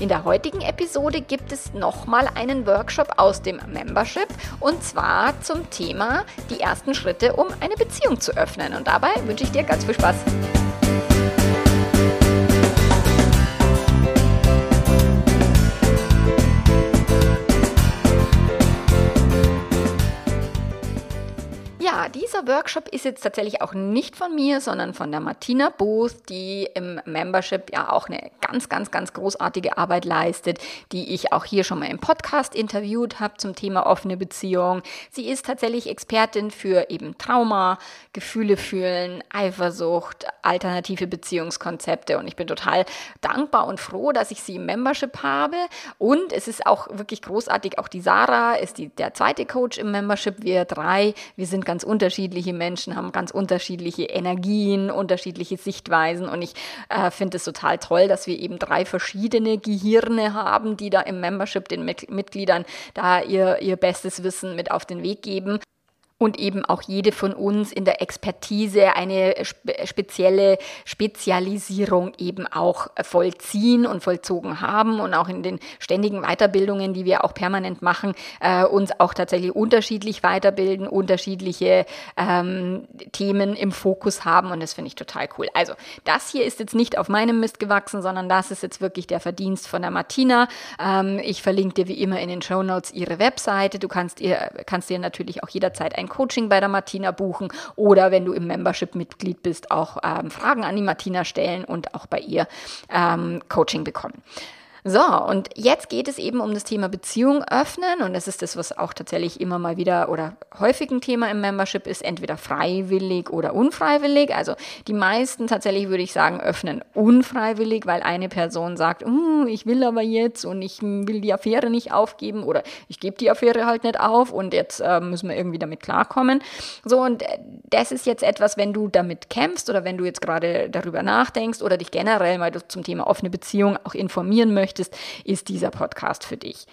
In der heutigen Episode gibt es nochmal einen Workshop aus dem Membership und zwar zum Thema die ersten Schritte, um eine Beziehung zu öffnen. Und dabei wünsche ich dir ganz viel Spaß. Dieser Workshop ist jetzt tatsächlich auch nicht von mir, sondern von der Martina Booth, die im Membership ja auch eine ganz, ganz, ganz großartige Arbeit leistet, die ich auch hier schon mal im Podcast interviewt habe zum Thema offene Beziehung. Sie ist tatsächlich Expertin für eben Trauma, Gefühle fühlen, Eifersucht, alternative Beziehungskonzepte. Und ich bin total dankbar und froh, dass ich sie im Membership habe. Und es ist auch wirklich großartig, auch die Sarah ist die, der zweite Coach im Membership, wir drei, wir sind ganz unterschiedlich unterschiedliche Menschen haben ganz unterschiedliche Energien, unterschiedliche Sichtweisen. Und ich äh, finde es total toll, dass wir eben drei verschiedene Gehirne haben, die da im Membership den Mitgliedern da ihr, ihr bestes Wissen mit auf den Weg geben und eben auch jede von uns in der Expertise eine spezielle Spezialisierung eben auch vollziehen und vollzogen haben und auch in den ständigen Weiterbildungen, die wir auch permanent machen, äh, uns auch tatsächlich unterschiedlich weiterbilden, unterschiedliche ähm, Themen im Fokus haben und das finde ich total cool. Also das hier ist jetzt nicht auf meinem Mist gewachsen, sondern das ist jetzt wirklich der Verdienst von der Martina. Ähm, ich verlinke dir wie immer in den Show Notes ihre Webseite. Du kannst ihr kannst dir natürlich auch jederzeit ein ein Coaching bei der Martina buchen oder wenn du im Membership-Mitglied bist, auch ähm, Fragen an die Martina stellen und auch bei ihr ähm, Coaching bekommen. So, und jetzt geht es eben um das Thema Beziehung öffnen und das ist das, was auch tatsächlich immer mal wieder oder häufig ein Thema im Membership ist, entweder freiwillig oder unfreiwillig. Also die meisten tatsächlich würde ich sagen öffnen unfreiwillig, weil eine Person sagt, mm, ich will aber jetzt und ich will die Affäre nicht aufgeben oder ich gebe die Affäre halt nicht auf und jetzt äh, müssen wir irgendwie damit klarkommen. So, und äh, das ist jetzt etwas, wenn du damit kämpfst oder wenn du jetzt gerade darüber nachdenkst oder dich generell mal zum Thema offene Beziehung auch informieren möchtest, möchtest, ist dieser Podcast für dich.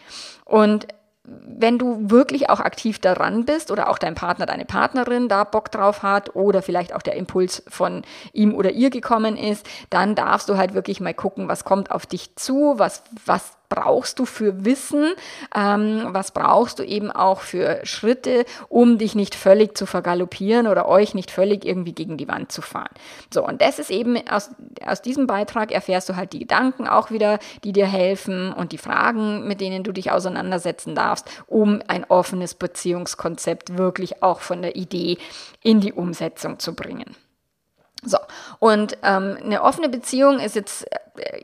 Und wenn du wirklich auch aktiv daran bist oder auch dein Partner, deine Partnerin da Bock drauf hat oder vielleicht auch der Impuls von ihm oder ihr gekommen ist, dann darfst du halt wirklich mal gucken, was kommt auf dich zu, was, was brauchst du für Wissen, ähm, was brauchst du eben auch für Schritte, um dich nicht völlig zu vergaloppieren oder euch nicht völlig irgendwie gegen die Wand zu fahren. So, und das ist eben aus, aus diesem Beitrag erfährst du halt die Gedanken auch wieder, die dir helfen und die Fragen, mit denen du dich auseinandersetzen darfst, um ein offenes Beziehungskonzept wirklich auch von der Idee in die Umsetzung zu bringen. So, und ähm, eine offene Beziehung ist jetzt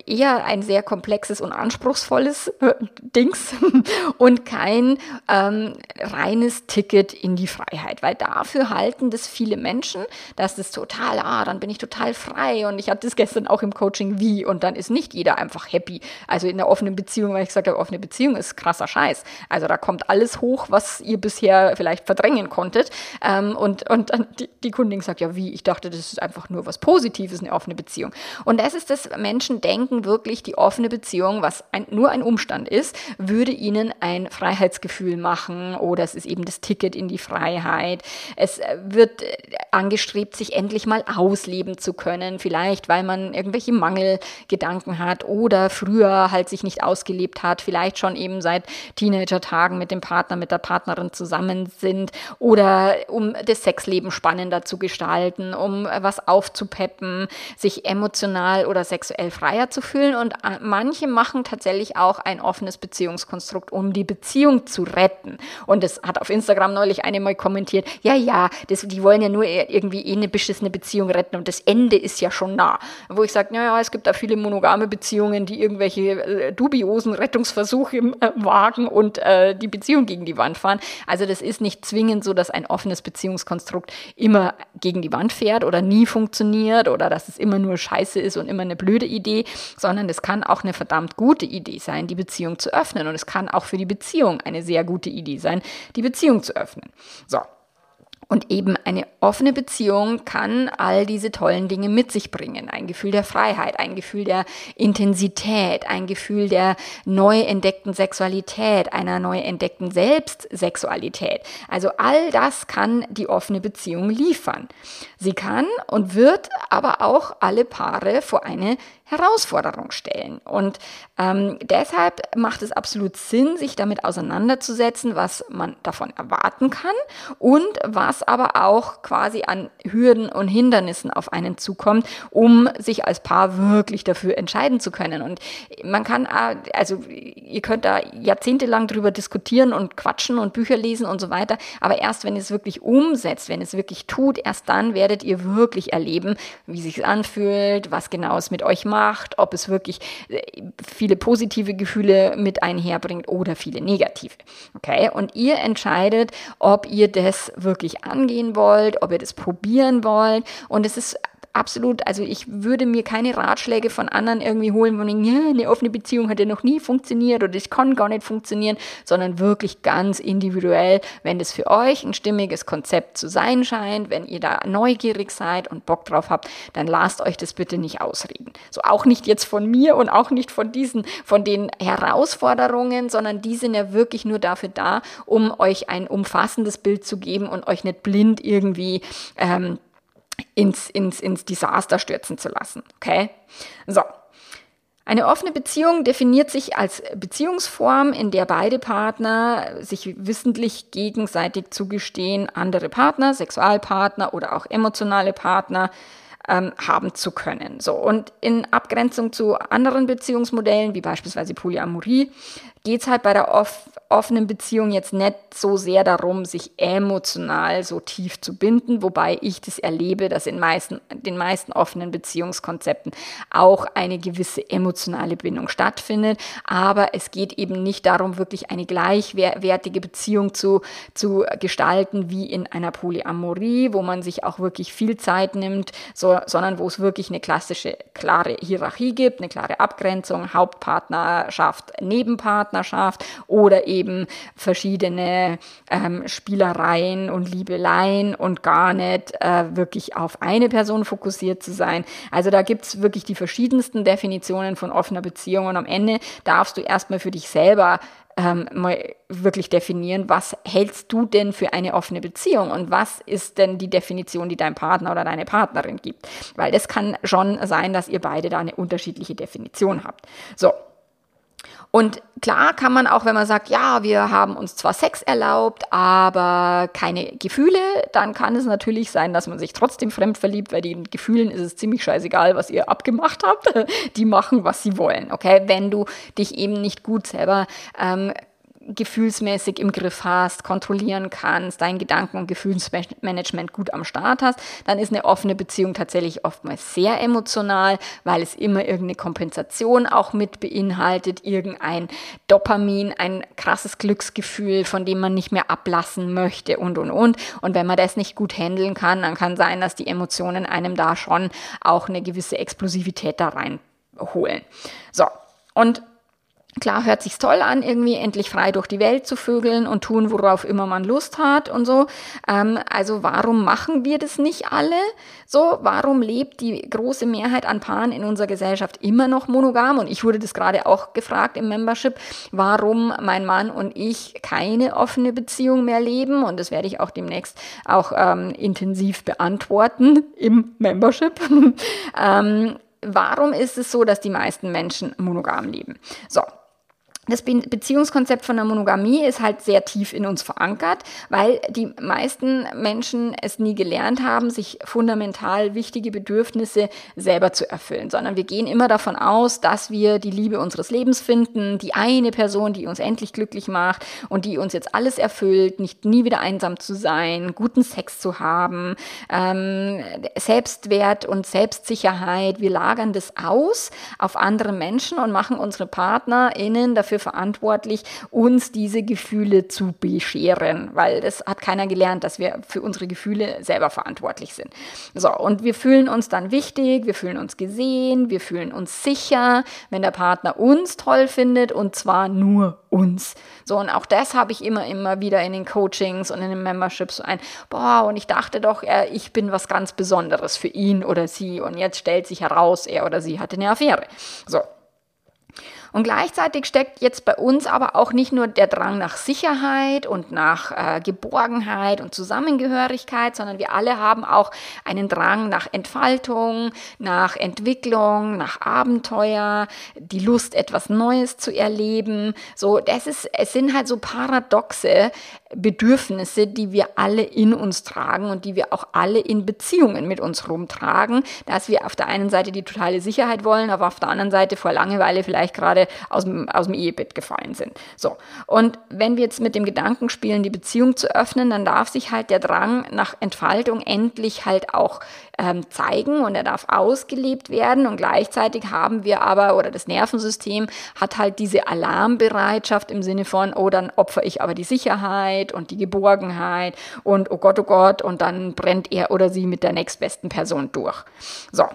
eher ein sehr komplexes und anspruchsvolles äh, Dings und kein ähm, reines Ticket in die Freiheit, weil dafür halten das viele Menschen, dass das total, ah, dann bin ich total frei und ich hatte das gestern auch im Coaching wie und dann ist nicht jeder einfach happy. Also in der offenen Beziehung, weil ich gesagt habe, offene Beziehung ist krasser Scheiß. Also da kommt alles hoch, was ihr bisher vielleicht verdrängen konntet ähm, und, und dann die, die Kundin sagt, ja wie, ich dachte, das ist einfach nur was Positives, eine offene Beziehung. Und das ist das, Menschen denken wirklich, die offene Beziehung, was ein, nur ein Umstand ist, würde ihnen ein Freiheitsgefühl machen oder es ist eben das Ticket in die Freiheit. Es äh, wird äh, angestrebt, sich endlich mal ausleben zu können, vielleicht weil man irgendwelche Mangelgedanken hat oder früher halt sich nicht ausgelebt hat, vielleicht schon eben seit Teenager-Tagen mit dem Partner, mit der Partnerin zusammen sind oder um das Sexleben spannender zu gestalten, um was aufzupeppen, sich emotional oder sexuell frei freier zu fühlen und äh, manche machen tatsächlich auch ein offenes Beziehungskonstrukt, um die Beziehung zu retten. Und das hat auf Instagram neulich eine mal kommentiert, ja, ja, das, die wollen ja nur irgendwie eh eine beschissene Beziehung retten und das Ende ist ja schon nah. Wo ich sage, naja, es gibt da viele monogame Beziehungen, die irgendwelche äh, dubiosen Rettungsversuche äh, wagen und äh, die Beziehung gegen die Wand fahren. Also das ist nicht zwingend so, dass ein offenes Beziehungskonstrukt immer gegen die Wand fährt oder nie funktioniert oder dass es immer nur scheiße ist und immer eine blöde Idee Idee, sondern es kann auch eine verdammt gute Idee sein, die Beziehung zu öffnen. Und es kann auch für die Beziehung eine sehr gute Idee sein, die Beziehung zu öffnen. So, Und eben eine offene Beziehung kann all diese tollen Dinge mit sich bringen. Ein Gefühl der Freiheit, ein Gefühl der Intensität, ein Gefühl der neu entdeckten Sexualität, einer neu entdeckten Selbstsexualität. Also all das kann die offene Beziehung liefern. Sie kann und wird aber auch alle Paare vor eine Herausforderung stellen. Und ähm, deshalb macht es absolut Sinn, sich damit auseinanderzusetzen, was man davon erwarten kann und was aber auch quasi an Hürden und Hindernissen auf einen zukommt, um sich als Paar wirklich dafür entscheiden zu können. Und man kann, äh, also ihr könnt da jahrzehntelang drüber diskutieren und quatschen und Bücher lesen und so weiter, aber erst wenn ihr es wirklich umsetzt, wenn es wirklich tut, erst dann werdet ihr wirklich erleben, wie sich anfühlt, was genau es mit euch macht macht, ob es wirklich äh, viele positive Gefühle mit einherbringt oder viele negative. Okay? Und ihr entscheidet, ob ihr das wirklich angehen wollt, ob ihr das probieren wollt. Und es ist absolut, also ich würde mir keine Ratschläge von anderen irgendwie holen, von ja, eine offene Beziehung hat ja noch nie funktioniert oder ich kann gar nicht funktionieren, sondern wirklich ganz individuell, wenn das für euch ein stimmiges Konzept zu sein scheint, wenn ihr da neugierig seid und Bock drauf habt, dann lasst euch das bitte nicht ausreden. So auch nicht jetzt von mir und auch nicht von diesen, von den Herausforderungen, sondern die sind ja wirklich nur dafür da, um euch ein umfassendes Bild zu geben und euch nicht blind irgendwie ähm, ins, ins, ins Desaster stürzen zu lassen. Okay? So. Eine offene Beziehung definiert sich als Beziehungsform, in der beide Partner sich wissentlich gegenseitig zugestehen, andere Partner, Sexualpartner oder auch emotionale Partner ähm, haben zu können. So, und in Abgrenzung zu anderen Beziehungsmodellen, wie beispielsweise Polyamorie, geht es halt bei der off offenen Beziehung jetzt nicht so sehr darum, sich emotional so tief zu binden, wobei ich das erlebe, dass in meisten, den meisten offenen Beziehungskonzepten auch eine gewisse emotionale Bindung stattfindet. Aber es geht eben nicht darum, wirklich eine gleichwertige Beziehung zu, zu gestalten wie in einer Polyamorie, wo man sich auch wirklich viel Zeit nimmt, so, sondern wo es wirklich eine klassische, klare Hierarchie gibt, eine klare Abgrenzung, Hauptpartnerschaft, Nebenpartner Partnerschaft oder eben verschiedene ähm, Spielereien und Liebeleien und gar nicht äh, wirklich auf eine Person fokussiert zu sein. Also da gibt es wirklich die verschiedensten Definitionen von offener Beziehung und am Ende darfst du erstmal für dich selber ähm, mal wirklich definieren, was hältst du denn für eine offene Beziehung und was ist denn die Definition, die dein Partner oder deine Partnerin gibt. Weil das kann schon sein, dass ihr beide da eine unterschiedliche Definition habt. So, und klar kann man auch, wenn man sagt, ja, wir haben uns zwar Sex erlaubt, aber keine Gefühle, dann kann es natürlich sein, dass man sich trotzdem fremd verliebt, weil den Gefühlen ist es ziemlich scheißegal, was ihr abgemacht habt. Die machen, was sie wollen, okay? Wenn du dich eben nicht gut selber ähm, gefühlsmäßig im Griff hast, kontrollieren kannst, dein Gedanken- und Gefühlsmanagement gut am Start hast, dann ist eine offene Beziehung tatsächlich oftmals sehr emotional, weil es immer irgendeine Kompensation auch mit beinhaltet, irgendein Dopamin, ein krasses Glücksgefühl, von dem man nicht mehr ablassen möchte und, und, und. Und wenn man das nicht gut handeln kann, dann kann sein, dass die Emotionen einem da schon auch eine gewisse Explosivität da reinholen. So. Und Klar hört sich's toll an, irgendwie endlich frei durch die Welt zu vögeln und tun, worauf immer man Lust hat und so. Ähm, also warum machen wir das nicht alle? So, warum lebt die große Mehrheit an Paaren in unserer Gesellschaft immer noch monogam? Und ich wurde das gerade auch gefragt im Membership, warum mein Mann und ich keine offene Beziehung mehr leben. Und das werde ich auch demnächst auch ähm, intensiv beantworten im Membership. ähm, warum ist es so, dass die meisten Menschen monogam leben? So, das Beziehungskonzept von der Monogamie ist halt sehr tief in uns verankert, weil die meisten Menschen es nie gelernt haben, sich fundamental wichtige Bedürfnisse selber zu erfüllen, sondern wir gehen immer davon aus, dass wir die Liebe unseres Lebens finden, die eine Person, die uns endlich glücklich macht und die uns jetzt alles erfüllt, nicht nie wieder einsam zu sein, guten Sex zu haben, ähm, Selbstwert und Selbstsicherheit. Wir lagern das aus auf andere Menschen und machen unsere PartnerInnen dafür dafür verantwortlich, uns diese Gefühle zu bescheren, weil das hat keiner gelernt, dass wir für unsere Gefühle selber verantwortlich sind. So, und wir fühlen uns dann wichtig, wir fühlen uns gesehen, wir fühlen uns sicher, wenn der Partner uns toll findet und zwar nur uns. So, und auch das habe ich immer, immer wieder in den Coachings und in den Memberships so ein, boah, und ich dachte doch, ich bin was ganz Besonderes für ihn oder sie und jetzt stellt sich heraus, er oder sie hatte eine Affäre. So, und gleichzeitig steckt jetzt bei uns aber auch nicht nur der Drang nach Sicherheit und nach äh, Geborgenheit und Zusammengehörigkeit, sondern wir alle haben auch einen Drang nach Entfaltung, nach Entwicklung, nach Abenteuer, die Lust, etwas Neues zu erleben. So, das ist, es sind halt so paradoxe Bedürfnisse, die wir alle in uns tragen und die wir auch alle in Beziehungen mit uns rumtragen, dass wir auf der einen Seite die totale Sicherheit wollen, aber auf der anderen Seite vor Langeweile vielleicht gerade aus dem, aus dem Ehebett gefallen sind. So. Und wenn wir jetzt mit dem Gedanken spielen, die Beziehung zu öffnen, dann darf sich halt der Drang nach Entfaltung endlich halt auch ähm, zeigen und er darf ausgelebt werden und gleichzeitig haben wir aber, oder das Nervensystem hat halt diese Alarmbereitschaft im Sinne von, oh, dann opfer ich aber die Sicherheit und die Geborgenheit und oh Gott, oh Gott, und dann brennt er oder sie mit der nächstbesten Person durch. So,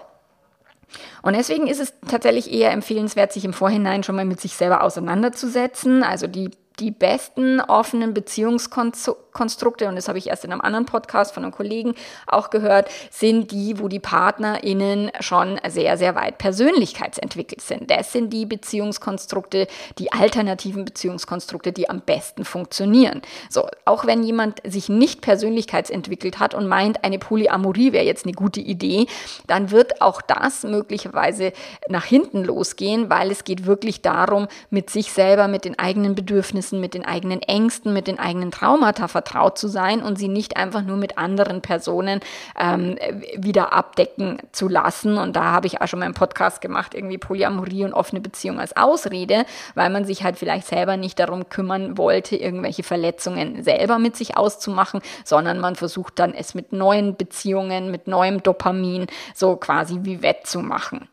und deswegen ist es tatsächlich eher empfehlenswert, sich im Vorhinein schon mal mit sich selber auseinanderzusetzen, also die die besten offenen Beziehungskonstrukte, und das habe ich erst in einem anderen Podcast von einem Kollegen auch gehört, sind die, wo die PartnerInnen schon sehr, sehr weit persönlichkeitsentwickelt sind. Das sind die Beziehungskonstrukte, die alternativen Beziehungskonstrukte, die am besten funktionieren. So, auch wenn jemand sich nicht persönlichkeitsentwickelt hat und meint, eine Polyamorie wäre jetzt eine gute Idee, dann wird auch das möglicherweise nach hinten losgehen, weil es geht wirklich darum, mit sich selber, mit den eigenen Bedürfnissen, Bedürfnissen, mit den eigenen Ängsten, mit den eigenen Traumata vertraut zu sein und sie nicht einfach nur mit anderen Personen ähm, wieder abdecken zu lassen. Und da habe ich auch schon mal einen Podcast gemacht, irgendwie Polyamorie und offene Beziehung als Ausrede, weil man sich halt vielleicht selber nicht darum kümmern wollte, irgendwelche Verletzungen selber mit sich auszumachen, sondern man versucht dann es mit neuen Beziehungen, mit neuem Dopamin so quasi wie wettzumachen.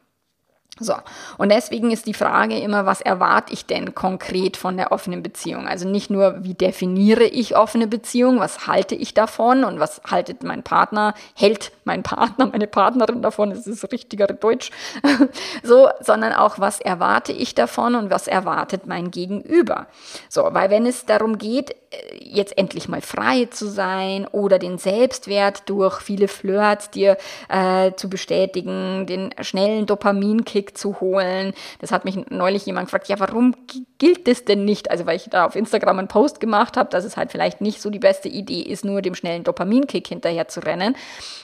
So, und deswegen ist die Frage immer, was erwarte ich denn konkret von der offenen Beziehung? Also nicht nur, wie definiere ich offene Beziehung, was halte ich davon und was haltet mein Partner, hält mein Partner, meine Partnerin davon, das ist richtigere Deutsch, so, sondern auch, was erwarte ich davon und was erwartet mein Gegenüber? So, weil wenn es darum geht, äh, jetzt endlich mal frei zu sein oder den Selbstwert durch viele Flirts dir äh, zu bestätigen, den schnellen Dopaminkick zu holen. Das hat mich neulich jemand gefragt, ja, warum gilt das denn nicht? Also weil ich da auf Instagram einen Post gemacht habe, dass es halt vielleicht nicht so die beste Idee ist, nur dem schnellen Dopaminkick hinterher zu rennen,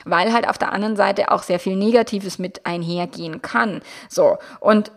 weil halt auf der anderen Seite auch sehr viel Negatives mit einhergehen kann. So, und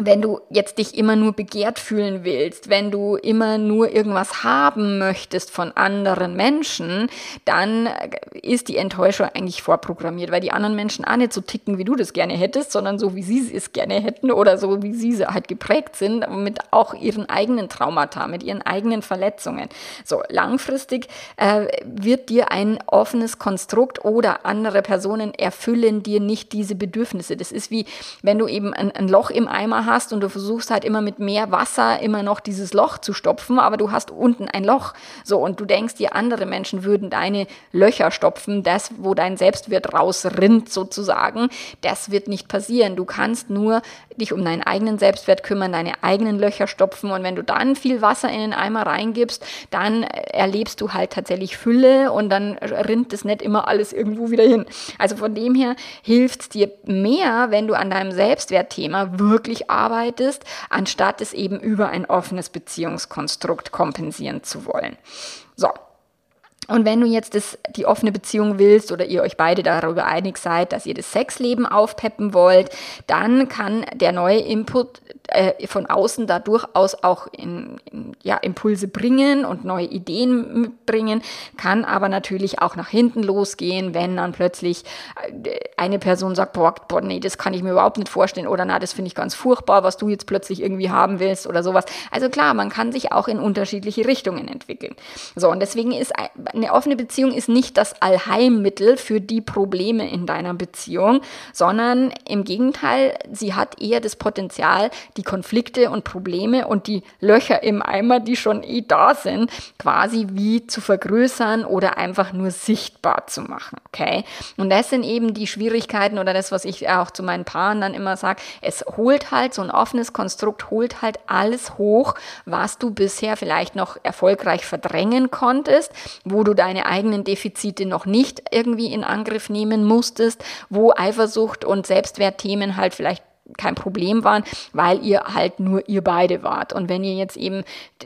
wenn du jetzt dich immer nur begehrt fühlen willst, wenn du immer nur irgendwas haben möchtest von anderen Menschen, dann ist die Enttäuschung eigentlich vorprogrammiert, weil die anderen Menschen auch nicht so ticken, wie du das gerne hättest, sondern so, wie sie es gerne hätten oder so, wie sie halt geprägt sind, mit auch ihren eigenen Traumata, mit ihren eigenen Verletzungen. So, langfristig äh, wird dir ein offenes Konstrukt oder andere Personen erfüllen dir nicht diese Bedürfnisse. Das ist wie, wenn du eben ein, ein Loch im Eimer hast und du versuchst halt immer mit mehr Wasser immer noch dieses Loch zu stopfen, aber du hast unten ein Loch. So, und du denkst dir, andere Menschen würden deine Löcher stopfen, das, wo dein Selbstwert rausrinnt sozusagen, das wird nicht passieren. Du kannst nur dich um deinen eigenen Selbstwert kümmern, deine eigenen Löcher stopfen und wenn du dann viel Wasser in den Eimer reingibst, dann erlebst du halt tatsächlich Fülle und dann rinnt es nicht immer alles irgendwo wieder hin. Also von dem her hilft es dir mehr, wenn du an deinem Selbstwertthema wirklich arbeitest, anstatt es eben über ein offenes Beziehungskonstrukt kompensieren zu wollen. So, und wenn du jetzt das, die offene Beziehung willst oder ihr euch beide darüber einig seid, dass ihr das Sexleben aufpeppen wollt, dann kann der neue Input äh, von außen da durchaus auch in, in, ja, Impulse bringen und neue Ideen mitbringen, kann aber natürlich auch nach hinten losgehen, wenn dann plötzlich äh, eine Person sagt, boah, boah, nee, das kann ich mir überhaupt nicht vorstellen oder na, das finde ich ganz furchtbar, was du jetzt plötzlich irgendwie haben willst oder sowas. Also klar, man kann sich auch in unterschiedliche Richtungen entwickeln. So, und deswegen ist eine offene Beziehung ist nicht das Allheilmittel für die Probleme in deiner Beziehung, sondern im Gegenteil, sie hat eher das Potenzial, die Konflikte und Probleme und die Löcher im Eimer, die schon eh da sind, quasi wie zu vergrößern oder einfach nur sichtbar zu machen. Okay? Und das sind eben die Schwierigkeiten oder das, was ich auch zu meinen Paaren dann immer sage. Es holt halt so ein offenes Konstrukt, holt halt alles hoch, was du bisher vielleicht noch erfolgreich verdrängen konntest, wo du deine eigenen Defizite noch nicht irgendwie in Angriff nehmen musstest, wo Eifersucht und Selbstwertthemen halt vielleicht kein Problem waren, weil ihr halt nur ihr beide wart. Und wenn ihr jetzt eben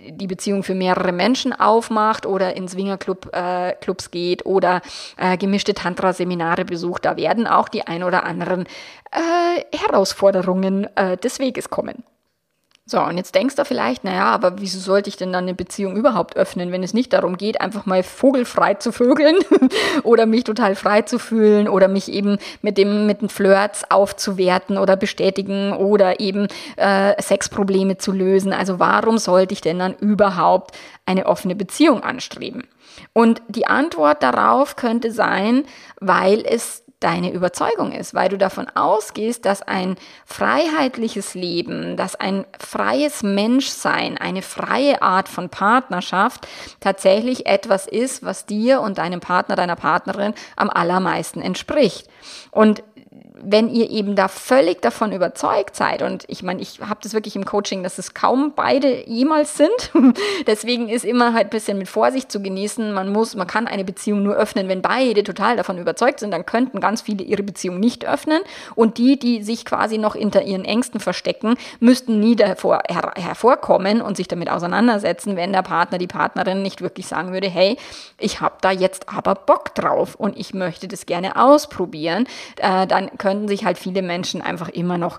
die Beziehung für mehrere Menschen aufmacht oder in Swingerclub äh, geht oder äh, gemischte Tantra-Seminare besucht, da werden auch die ein oder anderen äh, Herausforderungen äh, des Weges kommen. So, und jetzt denkst du vielleicht, naja, aber wieso sollte ich denn dann eine Beziehung überhaupt öffnen, wenn es nicht darum geht, einfach mal vogelfrei zu vögeln oder mich total frei zu fühlen oder mich eben mit dem, mit den Flirts aufzuwerten oder bestätigen oder eben äh, Sexprobleme zu lösen. Also warum sollte ich denn dann überhaupt eine offene Beziehung anstreben? Und die Antwort darauf könnte sein, weil es deine Überzeugung ist, weil du davon ausgehst, dass ein freiheitliches Leben, dass ein freies Menschsein, eine freie Art von Partnerschaft tatsächlich etwas ist, was dir und deinem Partner, deiner Partnerin am allermeisten entspricht. Und wenn ihr eben da völlig davon überzeugt seid, und ich meine, ich habe das wirklich im Coaching, dass es kaum beide jemals sind. Deswegen ist immer halt ein bisschen mit Vorsicht zu genießen. Man muss, man kann eine Beziehung nur öffnen, wenn beide total davon überzeugt sind. Dann könnten ganz viele ihre Beziehung nicht öffnen. Und die, die sich quasi noch hinter ihren Ängsten verstecken, müssten nie davor her hervorkommen und sich damit auseinandersetzen, wenn der Partner, die Partnerin nicht wirklich sagen würde, hey, ich habe da jetzt aber Bock drauf und ich möchte das gerne ausprobieren. Äh, dann können könnten sich halt viele Menschen einfach immer noch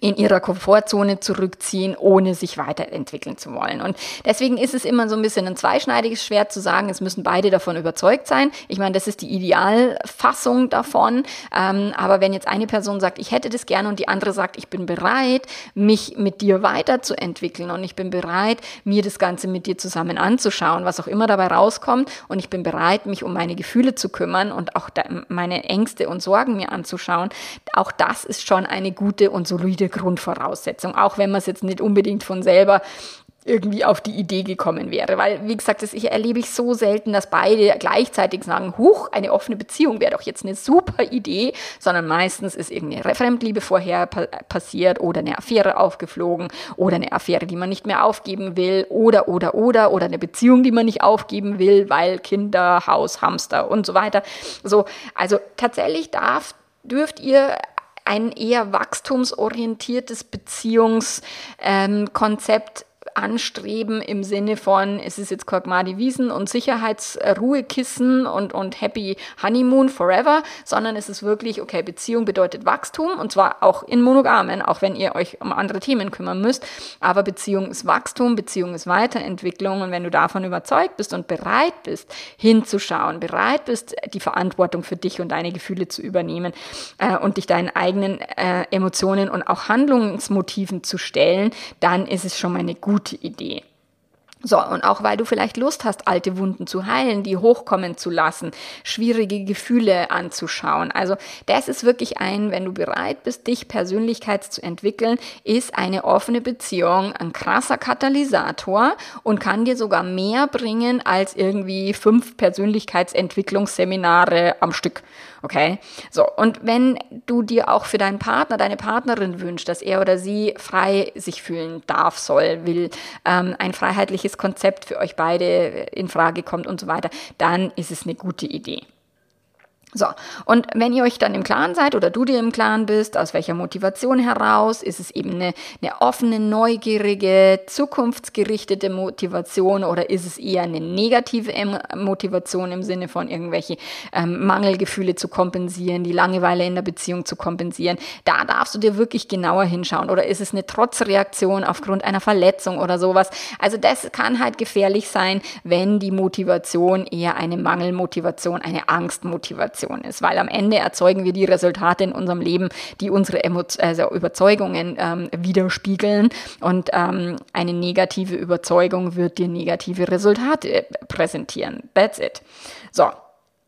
in ihrer Komfortzone zurückziehen, ohne sich weiterentwickeln zu wollen. Und deswegen ist es immer so ein bisschen ein zweischneidiges Schwert zu sagen, es müssen beide davon überzeugt sein. Ich meine, das ist die Idealfassung davon. Ähm, aber wenn jetzt eine Person sagt, ich hätte das gerne und die andere sagt, ich bin bereit, mich mit dir weiterzuentwickeln und ich bin bereit, mir das Ganze mit dir zusammen anzuschauen, was auch immer dabei rauskommt und ich bin bereit, mich um meine Gefühle zu kümmern und auch meine Ängste und Sorgen mir anzuschauen, auch das ist schon eine gute und solide Grundvoraussetzung, auch wenn man es jetzt nicht unbedingt von selber irgendwie auf die Idee gekommen wäre. Weil, wie gesagt, das erlebe ich so selten, dass beide gleichzeitig sagen, huch, eine offene Beziehung wäre doch jetzt eine super Idee, sondern meistens ist irgendeine Fremdliebe vorher passiert oder eine Affäre aufgeflogen oder eine Affäre, die man nicht mehr aufgeben will oder, oder, oder, oder eine Beziehung, die man nicht aufgeben will, weil Kinder, Haus, Hamster und so weiter. So, also tatsächlich darf, dürft ihr ein eher wachstumsorientiertes Beziehungskonzept ähm, anstreben im Sinne von, es ist jetzt Korkmadi Wiesen und Sicherheitsruhekissen und, und Happy Honeymoon forever, sondern es ist wirklich, okay, Beziehung bedeutet Wachstum und zwar auch in Monogamen, auch wenn ihr euch um andere Themen kümmern müsst. Aber Beziehung ist Wachstum, Beziehung ist Weiterentwicklung und wenn du davon überzeugt bist und bereit bist, hinzuschauen, bereit bist, die Verantwortung für dich und deine Gefühle zu übernehmen äh, und dich deinen eigenen äh, Emotionen und auch Handlungsmotiven zu stellen, dann ist es schon mal eine gute gute Idee. So, und auch weil du vielleicht Lust hast, alte Wunden zu heilen, die hochkommen zu lassen, schwierige Gefühle anzuschauen. Also das ist wirklich ein, wenn du bereit bist, dich Persönlichkeit zu entwickeln, ist eine offene Beziehung ein krasser Katalysator und kann dir sogar mehr bringen als irgendwie fünf Persönlichkeitsentwicklungsseminare am Stück. Okay? So, und wenn du dir auch für deinen Partner, deine Partnerin wünschst, dass er oder sie frei sich fühlen darf, soll, will, ähm, ein freiheitliches Konzept für euch beide in Frage kommt und so weiter, dann ist es eine gute Idee. So, und wenn ihr euch dann im Klaren seid oder du dir im Klaren bist, aus welcher Motivation heraus, ist es eben eine, eine offene, neugierige, zukunftsgerichtete Motivation oder ist es eher eine negative Motivation im Sinne von irgendwelche ähm, Mangelgefühle zu kompensieren, die Langeweile in der Beziehung zu kompensieren, da darfst du dir wirklich genauer hinschauen oder ist es eine Trotzreaktion aufgrund einer Verletzung oder sowas. Also das kann halt gefährlich sein, wenn die Motivation eher eine Mangelmotivation, eine Angstmotivation Motivation ist, weil am Ende erzeugen wir die Resultate in unserem Leben, die unsere Emo also Überzeugungen ähm, widerspiegeln und ähm, eine negative Überzeugung wird dir negative Resultate präsentieren. That's it. So,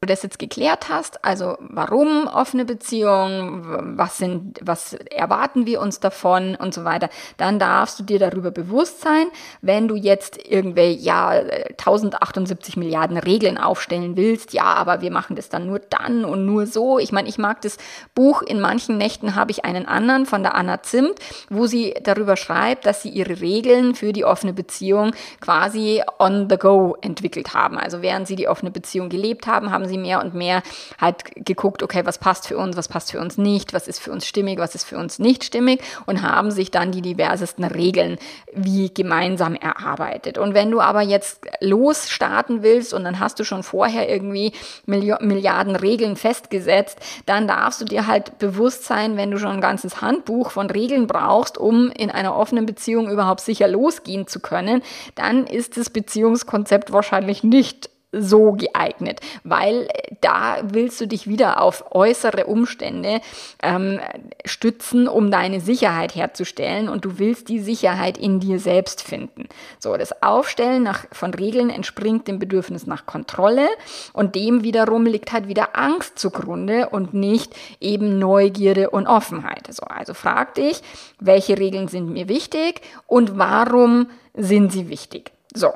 du das jetzt geklärt hast, also warum offene Beziehung, was sind, was erwarten wir uns davon und so weiter, dann darfst du dir darüber bewusst sein, wenn du jetzt irgendwelche, ja, 1078 Milliarden Regeln aufstellen willst, ja, aber wir machen das dann nur dann und nur so. Ich meine, ich mag das Buch, in manchen Nächten habe ich einen anderen von der Anna Zimt, wo sie darüber schreibt, dass sie ihre Regeln für die offene Beziehung quasi on the go entwickelt haben. Also während sie die offene Beziehung gelebt haben, haben sie mehr und mehr halt geguckt, okay, was passt für uns, was passt für uns nicht, was ist für uns stimmig, was ist für uns nicht stimmig und haben sich dann die diversesten Regeln wie gemeinsam erarbeitet. Und wenn du aber jetzt losstarten willst und dann hast du schon vorher irgendwie Milliarden Regeln festgesetzt, dann darfst du dir halt bewusst sein, wenn du schon ein ganzes Handbuch von Regeln brauchst, um in einer offenen Beziehung überhaupt sicher losgehen zu können, dann ist das Beziehungskonzept wahrscheinlich nicht so geeignet, weil da willst du dich wieder auf äußere Umstände ähm, stützen, um deine Sicherheit herzustellen und du willst die Sicherheit in dir selbst finden. So, das Aufstellen nach, von Regeln entspringt dem Bedürfnis nach Kontrolle und dem wiederum liegt halt wieder Angst zugrunde und nicht eben Neugierde und Offenheit. So, also frag dich, welche Regeln sind mir wichtig und warum sind sie wichtig? So,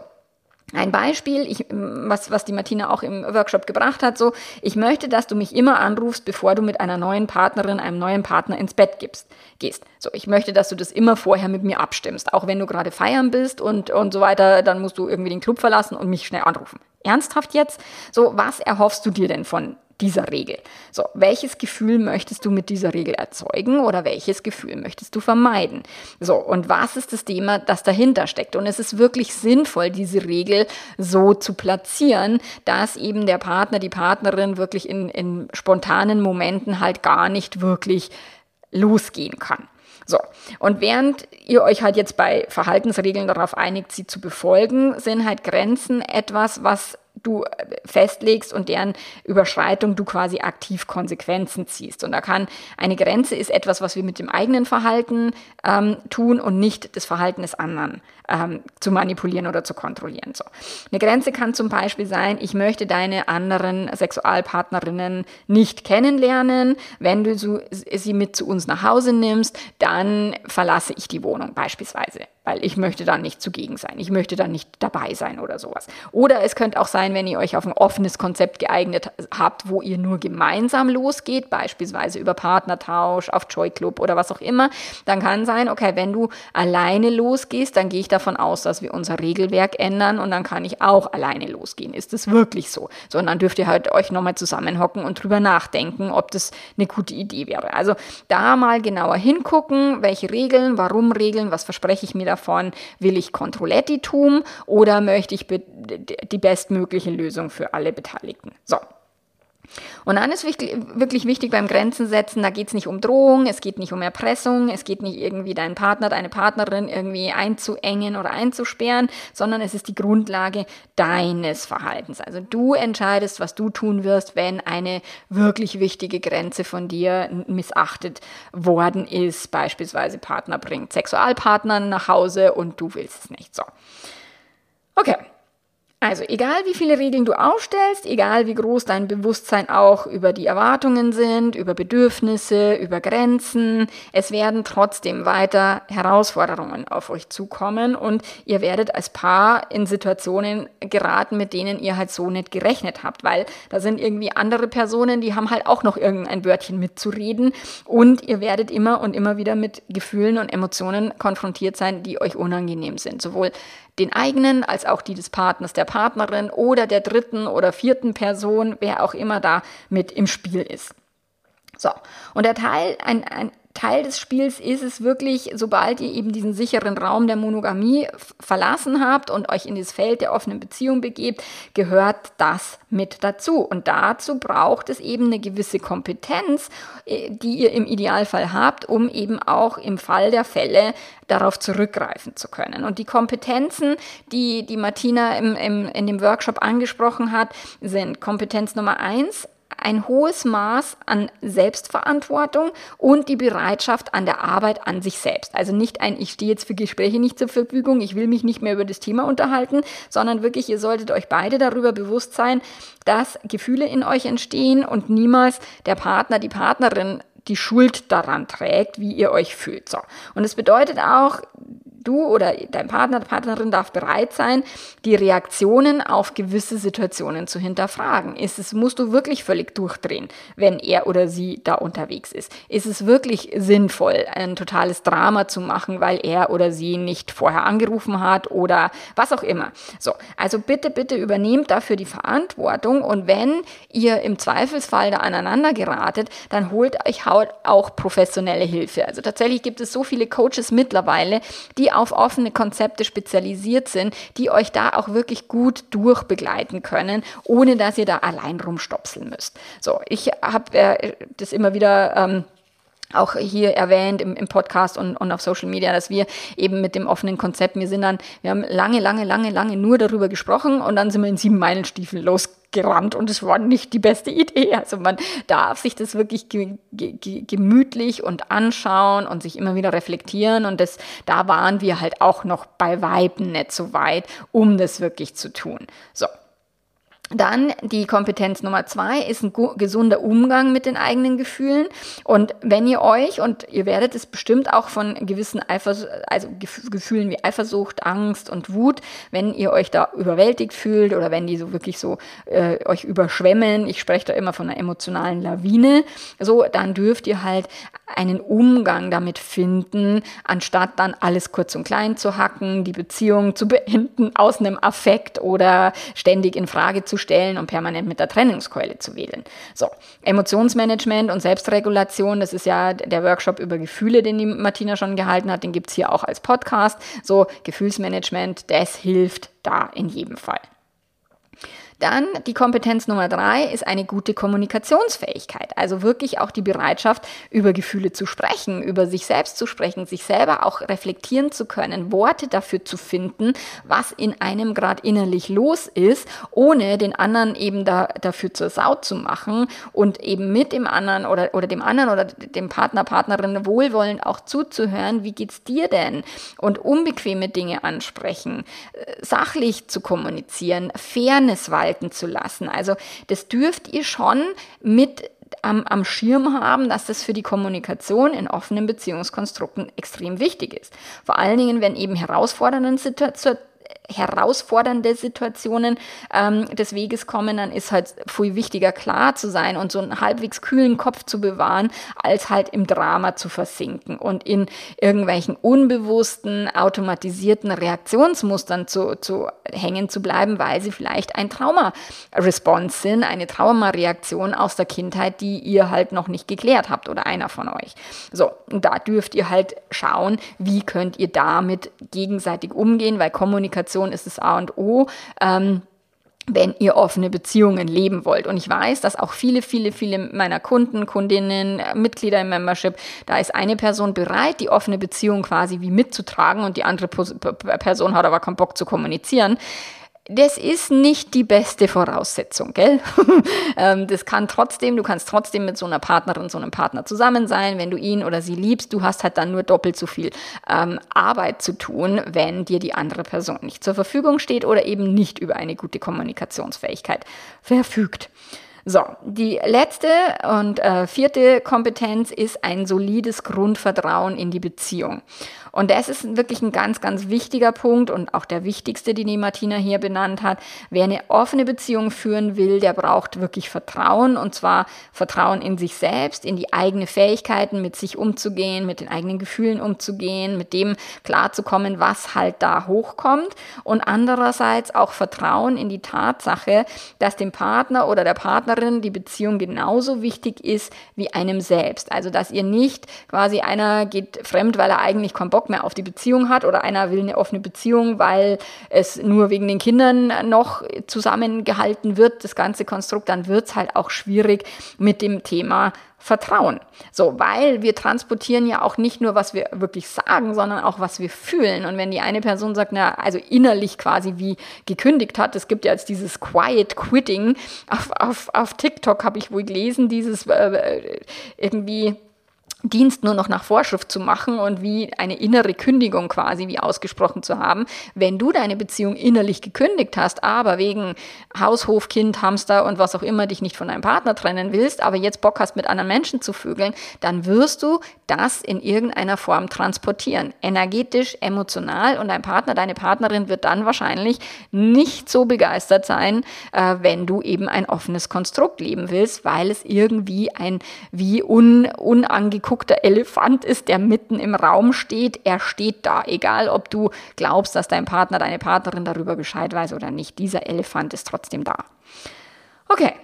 ein Beispiel, ich, was, was die Martina auch im Workshop gebracht hat, so, ich möchte, dass du mich immer anrufst, bevor du mit einer neuen Partnerin, einem neuen Partner ins Bett gibst, gehst. So, ich möchte, dass du das immer vorher mit mir abstimmst. Auch wenn du gerade feiern bist und, und so weiter, dann musst du irgendwie den Club verlassen und mich schnell anrufen. Ernsthaft jetzt? So, was erhoffst du dir denn von dieser Regel. So, welches Gefühl möchtest du mit dieser Regel erzeugen oder welches Gefühl möchtest du vermeiden? So, und was ist das Thema, das dahinter steckt? Und es ist wirklich sinnvoll, diese Regel so zu platzieren, dass eben der Partner, die Partnerin wirklich in, in spontanen Momenten halt gar nicht wirklich losgehen kann. So, und während ihr euch halt jetzt bei Verhaltensregeln darauf einigt, sie zu befolgen, sind halt Grenzen etwas, was du äh, festlegst und deren Überschreitung du quasi aktiv Konsequenzen ziehst. Und da kann eine Grenze ist etwas, was wir mit dem eigenen Verhalten ähm, tun und nicht das Verhalten des anderen ähm, zu manipulieren oder zu kontrollieren. So. Eine Grenze kann zum Beispiel sein, ich möchte deine anderen Sexualpartnerinnen nicht kennenlernen. Wenn du sie mit zu uns nach Hause nimmst, dann verlasse ich die Wohnung beispielsweise weil ich möchte da nicht zugegen sein. Ich möchte da nicht dabei sein oder sowas. Oder es könnte auch sein, wenn ihr euch auf ein offenes Konzept geeignet habt, wo ihr nur gemeinsam losgeht, beispielsweise über Partnertausch, auf Joy Club oder was auch immer, dann kann sein, okay, wenn du alleine losgehst, dann gehe ich davon aus, dass wir unser Regelwerk ändern und dann kann ich auch alleine losgehen. Ist das wirklich so? Sondern dürft ihr halt euch nochmal zusammenhocken und drüber nachdenken, ob das eine gute Idee wäre. Also da mal genauer hingucken, welche Regeln, warum Regeln, was verspreche ich mir davon davon, will ich Controletti-Tum oder möchte ich die bestmögliche Lösung für alle Beteiligten? So. Und dann ist wirklich wichtig beim Grenzen setzen, da geht es nicht um Drohung, es geht nicht um Erpressung, es geht nicht irgendwie deinen Partner, deine Partnerin irgendwie einzuengen oder einzusperren, sondern es ist die Grundlage deines Verhaltens. Also du entscheidest, was du tun wirst, wenn eine wirklich wichtige Grenze von dir missachtet worden ist. Beispielsweise Partner bringt Sexualpartner nach Hause und du willst es nicht. So. Okay, also egal wie viele Regeln du aufstellst, egal wie groß dein Bewusstsein auch über die Erwartungen sind, über Bedürfnisse, über Grenzen, es werden trotzdem weiter Herausforderungen auf euch zukommen und ihr werdet als Paar in Situationen geraten, mit denen ihr halt so nicht gerechnet habt, weil da sind irgendwie andere Personen, die haben halt auch noch irgendein Wörtchen mitzureden und ihr werdet immer und immer wieder mit Gefühlen und Emotionen konfrontiert sein, die euch unangenehm sind, sowohl den eigenen als auch die des Partners, der Partnerin oder der dritten oder vierten Person, wer auch immer da mit im Spiel ist. So, und der Teil, ein, ein, Teil des Spiels ist es wirklich, sobald ihr eben diesen sicheren Raum der Monogamie verlassen habt und euch in das Feld der offenen Beziehung begebt, gehört das mit dazu. Und dazu braucht es eben eine gewisse Kompetenz, äh, die ihr im Idealfall habt, um eben auch im Fall der Fälle darauf zurückgreifen zu können. Und die Kompetenzen, die die Martina im, im, in dem Workshop angesprochen hat, sind Kompetenz Nummer eins, ein hohes Maß an Selbstverantwortung und die Bereitschaft an der Arbeit an sich selbst. Also nicht ein, ich stehe jetzt für Gespräche nicht zur Verfügung, ich will mich nicht mehr über das Thema unterhalten, sondern wirklich, ihr solltet euch beide darüber bewusst sein, dass Gefühle in euch entstehen und niemals der Partner, die Partnerin die Schuld daran trägt, wie ihr euch fühlt. So. Und es bedeutet auch, du oder dein Partner, Partnerin darf bereit sein, die Reaktionen auf gewisse Situationen zu hinterfragen. Ist es, musst du wirklich völlig durchdrehen, wenn er oder sie da unterwegs ist? Ist es wirklich sinnvoll, ein totales Drama zu machen, weil er oder sie nicht vorher angerufen hat oder was auch immer? So, also bitte, bitte übernehmt dafür die Verantwortung und wenn ihr im Zweifelsfall da aneinander geratet, dann holt euch auch professionelle Hilfe. Also tatsächlich gibt es so viele Coaches mittlerweile, die auf offene Konzepte spezialisiert sind, die euch da auch wirklich gut durchbegleiten können, ohne dass ihr da allein rumstopseln müsst. So, ich habe äh, das immer wieder. Ähm, auch hier erwähnt im, im Podcast und, und auf Social Media, dass wir eben mit dem offenen Konzept, wir sind dann, wir haben lange, lange, lange, lange nur darüber gesprochen und dann sind wir in sieben Meilenstiefeln losgerannt und es war nicht die beste Idee. Also man darf sich das wirklich ge, ge, gemütlich und anschauen und sich immer wieder reflektieren und das, da waren wir halt auch noch bei Weiben nicht so weit, um das wirklich zu tun. So. Dann die Kompetenz Nummer zwei ist ein gesunder Umgang mit den eigenen Gefühlen. Und wenn ihr euch, und ihr werdet es bestimmt auch von gewissen Eifers also Gefühlen wie Eifersucht, Angst und Wut, wenn ihr euch da überwältigt fühlt oder wenn die so wirklich so äh, euch überschwemmen, ich spreche da immer von einer emotionalen Lawine, so, dann dürft ihr halt einen Umgang damit finden, anstatt dann alles kurz und klein zu hacken, die Beziehung zu beenden aus einem Affekt oder ständig in Frage zu stellen und permanent mit der Trennungskeule zu wählen. So, Emotionsmanagement und Selbstregulation, das ist ja der Workshop über Gefühle, den die Martina schon gehalten hat, den gibt es hier auch als Podcast. So, Gefühlsmanagement, das hilft da in jedem Fall. Dann die Kompetenz Nummer drei ist eine gute Kommunikationsfähigkeit. Also wirklich auch die Bereitschaft, über Gefühle zu sprechen, über sich selbst zu sprechen, sich selber auch reflektieren zu können, Worte dafür zu finden, was in einem gerade innerlich los ist, ohne den anderen eben da, dafür zur Sau zu machen und eben mit dem anderen oder, oder dem anderen oder dem Partner, Partnerin wohlwollend auch zuzuhören, wie geht's dir denn? Und unbequeme Dinge ansprechen, äh, sachlich zu kommunizieren, Fairness walten walten zu lassen. Also das dürft ihr schon mit am, am Schirm haben, dass das für die Kommunikation in offenen Beziehungskonstrukten extrem wichtig ist. Vor allen Dingen, wenn eben herausfordernde Situationen herausfordernde Situationen ähm, des Weges kommen, dann ist halt viel wichtiger, klar zu sein und so einen halbwegs kühlen Kopf zu bewahren, als halt im Drama zu versinken und in irgendwelchen unbewussten, automatisierten Reaktionsmustern zu, zu hängen zu bleiben, weil sie vielleicht ein Trauma-Response sind, eine Traumareaktion aus der Kindheit, die ihr halt noch nicht geklärt habt oder einer von euch. So, und da dürft ihr halt schauen, wie könnt ihr damit gegenseitig umgehen, weil Kommunikation Kommunikation ist das A und O. Ähm, wenn ihr offene Beziehungen leben wollt. Und ich weiß, dass auch viele, viele, viele meiner Kunden, Kundinnen, Mitglieder im Membership, da ist eine Person bereit, die offene Beziehung quasi wie mitzutragen und die andere Person hat aber keinen Bock zu kommunizieren das ist nicht die beste Voraussetzung, gell? Ähm, das kann trotzdem, du kannst trotzdem mit so einer Partnerin, so einem Partner zusammen sein, wenn du ihn oder sie liebst. Du hast halt dann nur doppelt so viel ähm, Arbeit zu tun, wenn dir die andere Person nicht zur Verfügung steht oder eben nicht über eine gute Kommunikationsfähigkeit verfügt. So, die letzte und äh, vierte Kompetenz ist ein solides Grundvertrauen in die Beziehung. Und das ist wirklich ein ganz, ganz wichtiger Punkt und auch der wichtigste, den die Martina hier benannt hat. Wer eine offene Beziehung führen will, der braucht wirklich Vertrauen und zwar Vertrauen in sich selbst, in die eigenen Fähigkeiten, mit sich umzugehen, mit den eigenen Gefühlen umzugehen, mit dem klarzukommen, was halt da hochkommt und andererseits auch Vertrauen in die Tatsache, dass dem Partner oder der Partnerin die Beziehung genauso wichtig ist wie einem selbst. Also, dass ihr nicht quasi einer geht fremd, weil er eigentlich keinen Bock mehr auf die Beziehung hat oder einer will eine offene Beziehung, weil es nur wegen den Kindern noch zusammengehalten wird, das ganze Konstrukt, dann wird es halt auch schwierig mit dem Thema Vertrauen. So, weil wir transportieren ja auch nicht nur, was wir wirklich sagen, sondern auch, was wir fühlen. Und wenn die eine Person sagt, na, also innerlich quasi wie gekündigt hat, es gibt ja jetzt dieses Quiet Quitting auf, auf, auf TikTok, habe ich wohl gelesen, dieses äh, irgendwie Dienst nur noch nach Vorschrift zu machen und wie eine innere Kündigung quasi wie ausgesprochen zu haben. Wenn du deine Beziehung innerlich gekündigt hast, aber wegen Haushof, Kind, Hamster und was auch immer dich nicht von deinem Partner trennen willst, aber jetzt Bock hast, mit anderen Menschen zu vögeln, dann wirst du das in irgendeiner Form transportieren. Energetisch, emotional und dein Partner, deine Partnerin wird dann wahrscheinlich nicht so begeistert sein, äh, wenn du eben ein offenes Konstrukt leben willst, weil es irgendwie ein wie un, unangekommen geguckter Elefant ist, der mitten im Raum steht. Er steht da, egal ob du glaubst, dass dein Partner, deine Partnerin darüber Bescheid weiß oder nicht. Dieser Elefant ist trotzdem da. Okay,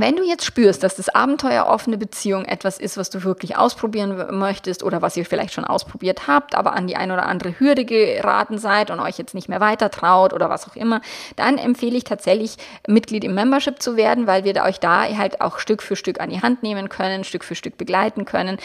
wenn du jetzt spürst, dass das Abenteuer offene Beziehung etwas ist, was du wirklich ausprobieren möchtest oder was ihr vielleicht schon ausprobiert habt, aber an die ein oder andere Hürde geraten seid und euch jetzt nicht mehr weiter traut oder was auch immer, dann empfehle ich tatsächlich Mitglied im Membership zu werden, weil wir euch da halt auch Stück für Stück an die Hand nehmen können, Stück für Stück begleiten können,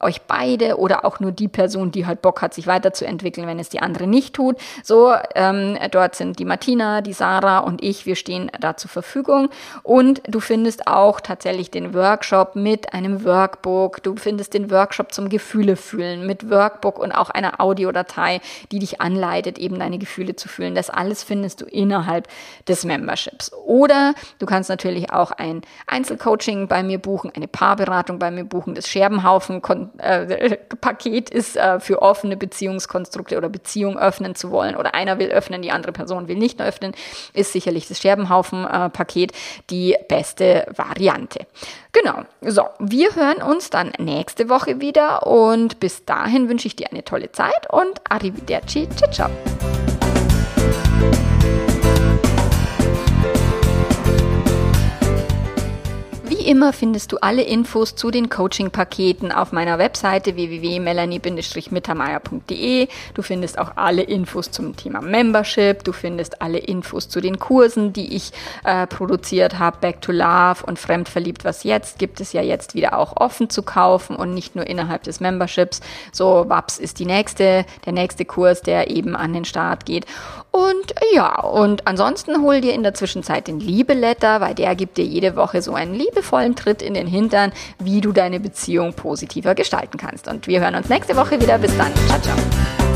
euch beide oder auch nur die Person, die halt Bock hat, sich weiterzuentwickeln, wenn es die andere nicht tut. So, ähm, dort sind die Martina, die Sarah und ich, wir stehen da zur Verfügung. Und du findest auch tatsächlich den Workshop mit einem Workbook. Du findest den Workshop zum Gefühle fühlen mit Workbook und auch einer Audiodatei, die dich anleitet, eben deine Gefühle zu fühlen. Das alles findest du innerhalb des Memberships. Oder du kannst natürlich auch ein Einzelcoaching bei mir buchen, eine Paarberatung bei mir buchen, das Scherbenhaufen äh, Paket ist äh, für offene Beziehungskonstrukte oder Beziehung öffnen zu wollen oder einer will öffnen, die andere Person will nicht öffnen, ist sicherlich das Scherbenhaufen-Paket die beste Variante. Genau, so, wir hören uns dann nächste Woche wieder und bis dahin wünsche ich dir eine tolle Zeit und arrivederci, ciao, ciao. Immer findest du alle Infos zu den Coaching-Paketen auf meiner Webseite www.melanie-mittermeier.de. Du findest auch alle Infos zum Thema Membership. Du findest alle Infos zu den Kursen, die ich äh, produziert habe. Back to Love und Fremdverliebt, was jetzt gibt es ja jetzt wieder auch offen zu kaufen und nicht nur innerhalb des Memberships. So, WAPS ist die nächste, der nächste Kurs, der eben an den Start geht. Und ja, und ansonsten hol dir in der Zwischenzeit den Liebeletter, weil der gibt dir jede Woche so einen liebevollen Tritt in den Hintern, wie du deine Beziehung positiver gestalten kannst. Und wir hören uns nächste Woche wieder. Bis dann. Ciao, ciao.